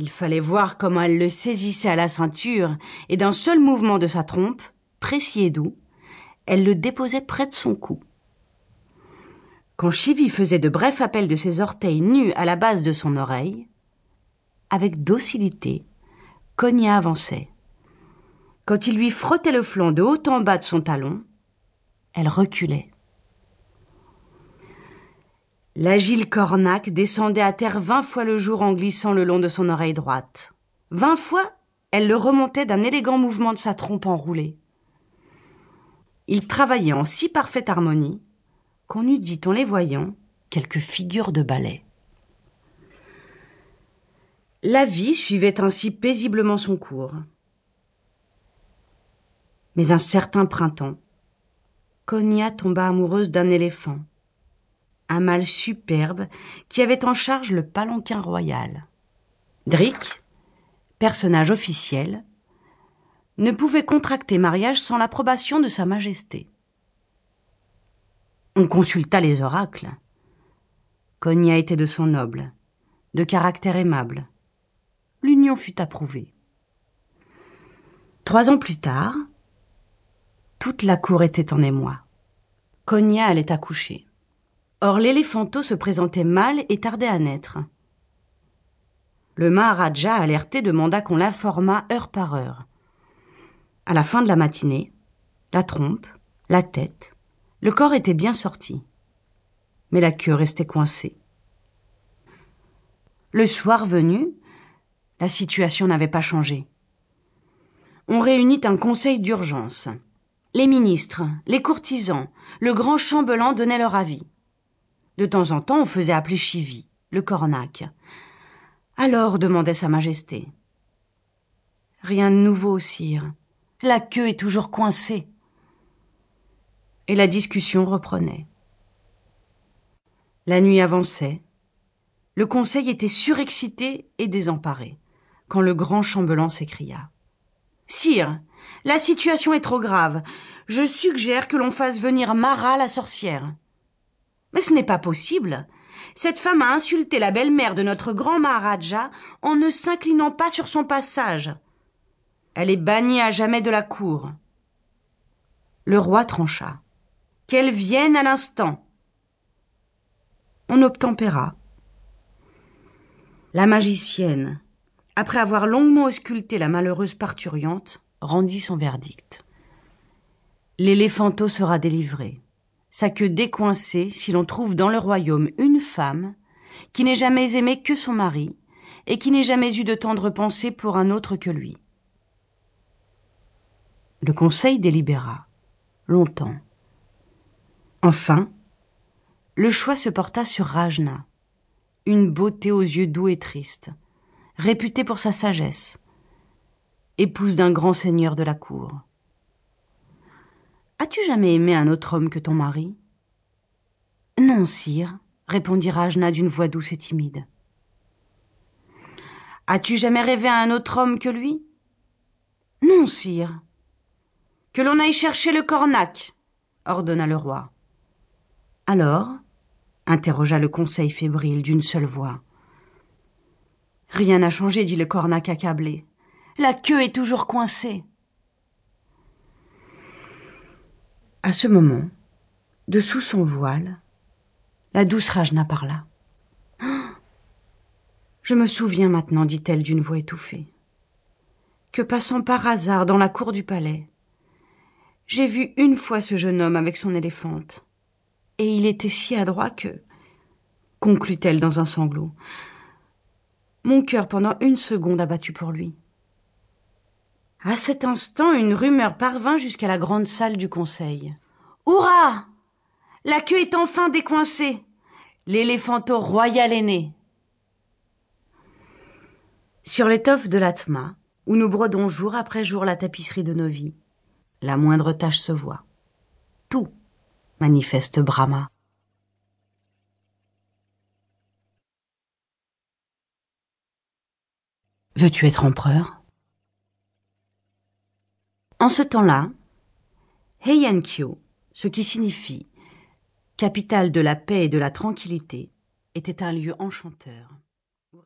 Il fallait voir comment elle le saisissait à la ceinture, et d'un seul mouvement de sa trompe, précis et doux, elle le déposait près de son cou. Quand Chivi faisait de brefs appels de ses orteils nus à la base de son oreille, avec docilité, Cogna avançait. Quand il lui frottait le flanc de haut en bas de son talon, elle reculait. L'agile cornac descendait à terre vingt fois le jour en glissant le long de son oreille droite. Vingt fois, elle le remontait d'un élégant mouvement de sa trompe enroulée. Il travaillait en si parfaite harmonie qu'on eût dit en les voyant quelques figures de ballet. La vie suivait ainsi paisiblement son cours. Mais un certain printemps, Cogna tomba amoureuse d'un éléphant, un mâle superbe qui avait en charge le palanquin royal. Drick, personnage officiel, ne pouvait contracter mariage sans l'approbation de Sa Majesté. On consulta les oracles. Cogna était de son noble, de caractère aimable. L'union fut approuvée. Trois ans plus tard, toute la cour était en émoi. Cogna allait accoucher. Or l'éléphanto se présentait mal et tardait à naître. Le Maharaja alerté demanda qu'on l'informât heure par heure. À la fin de la matinée, la trompe, la tête, le corps était bien sorti. Mais la queue restait coincée. Le soir venu, la situation n'avait pas changé. On réunit un conseil d'urgence. Les ministres, les courtisans, le grand chambellan donnaient leur avis. De temps en temps, on faisait appeler Chivy, le cornac. Alors, demandait Sa Majesté. Rien de nouveau, sire. La queue est toujours coincée. Et la discussion reprenait. La nuit avançait. Le conseil était surexcité et désemparé, quand le grand chambellan s'écria. Sire, la situation est trop grave. Je suggère que l'on fasse venir Mara la sorcière. Mais ce n'est pas possible. Cette femme a insulté la belle-mère de notre grand Maharaja en ne s'inclinant pas sur son passage. Elle est bannie à jamais de la cour. Le roi trancha. Qu'elle vienne à l'instant. On obtempéra. La magicienne, après avoir longuement ausculté la malheureuse parturiante, rendit son verdict. L'éléphanto sera délivré, sa queue décoincée si l'on trouve dans le royaume une femme qui n'ait jamais aimé que son mari et qui n'ait jamais eu de tendre pensée pour un autre que lui. Le conseil délibéra longtemps. Enfin, le choix se porta sur Rajna, une beauté aux yeux doux et tristes, réputée pour sa sagesse, épouse d'un grand seigneur de la cour. As-tu jamais aimé un autre homme que ton mari? Non, sire, répondit Rajna d'une voix douce et timide. As-tu jamais rêvé à un autre homme que lui? Non, sire. Que l'on aille chercher le cornac, ordonna le roi. Alors interrogea le conseil fébrile d'une seule voix. Rien n'a changé, dit le cornac accablé. La queue est toujours coincée. À ce moment, dessous son voile, la douce Rajna parla. Je me souviens maintenant, dit-elle d'une voix étouffée, que passant par hasard dans la cour du palais, j'ai vu une fois ce jeune homme avec son éléphante, et il était si adroit que, conclut-elle dans un sanglot, mon cœur pendant une seconde a battu pour lui. À cet instant, une rumeur parvint jusqu'à la grande salle du conseil. Hurrah La queue est enfin décoincée L'éléphanto royal est né Sur l'étoffe de l'Atma, où nous brodons jour après jour la tapisserie de nos vies, la moindre tache se voit. Tout manifeste Brahma. Veux-tu être empereur? En ce temps-là, Heiankyo, ce qui signifie capitale de la paix et de la tranquillité, était un lieu enchanteur.